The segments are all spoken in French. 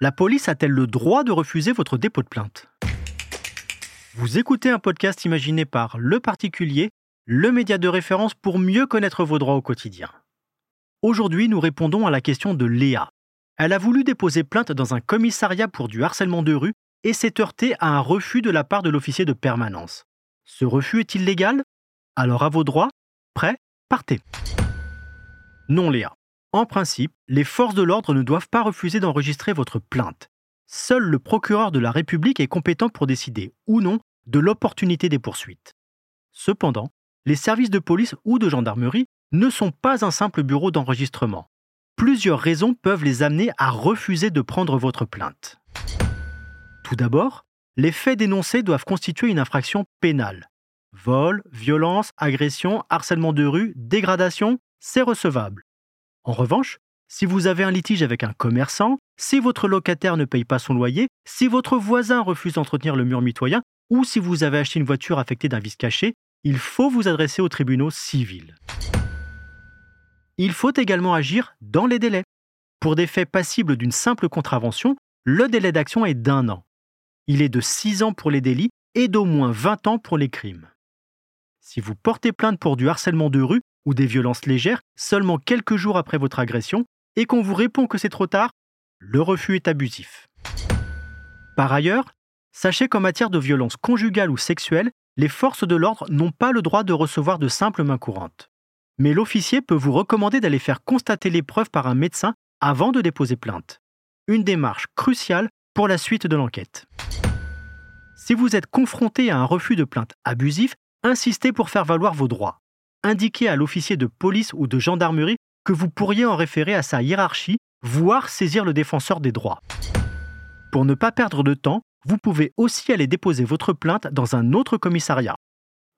La police a-t-elle le droit de refuser votre dépôt de plainte? Vous écoutez un podcast imaginé par Le Particulier, le média de référence pour mieux connaître vos droits au quotidien. Aujourd'hui, nous répondons à la question de Léa. Elle a voulu déposer plainte dans un commissariat pour du harcèlement de rue et s'est heurtée à un refus de la part de l'officier de permanence. Ce refus est-il légal? Alors à vos droits, prêt, partez. Non Léa. En principe, les forces de l'ordre ne doivent pas refuser d'enregistrer votre plainte. Seul le procureur de la République est compétent pour décider ou non de l'opportunité des poursuites. Cependant, les services de police ou de gendarmerie ne sont pas un simple bureau d'enregistrement. Plusieurs raisons peuvent les amener à refuser de prendre votre plainte. Tout d'abord, les faits dénoncés doivent constituer une infraction pénale. Vol, violence, agression, harcèlement de rue, dégradation, c'est recevable. En revanche, si vous avez un litige avec un commerçant, si votre locataire ne paye pas son loyer, si votre voisin refuse d'entretenir le mur mitoyen, ou si vous avez acheté une voiture affectée d'un vice caché, il faut vous adresser aux tribunaux civils. Il faut également agir dans les délais. Pour des faits passibles d'une simple contravention, le délai d'action est d'un an. Il est de 6 ans pour les délits et d'au moins 20 ans pour les crimes. Si vous portez plainte pour du harcèlement de rue, ou des violences légères seulement quelques jours après votre agression et qu'on vous répond que c'est trop tard, le refus est abusif. Par ailleurs, sachez qu'en matière de violence conjugale ou sexuelle, les forces de l'ordre n'ont pas le droit de recevoir de simples mains courantes. Mais l'officier peut vous recommander d'aller faire constater l'épreuve par un médecin avant de déposer plainte. Une démarche cruciale pour la suite de l'enquête. Si vous êtes confronté à un refus de plainte abusif, insistez pour faire valoir vos droits indiquez à l'officier de police ou de gendarmerie que vous pourriez en référer à sa hiérarchie, voire saisir le défenseur des droits. Pour ne pas perdre de temps, vous pouvez aussi aller déposer votre plainte dans un autre commissariat.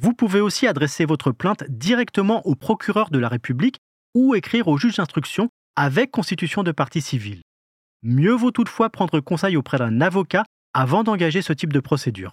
Vous pouvez aussi adresser votre plainte directement au procureur de la République ou écrire au juge d'instruction avec constitution de partie civile. Mieux vaut toutefois prendre conseil auprès d'un avocat avant d'engager ce type de procédure.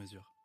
mesure.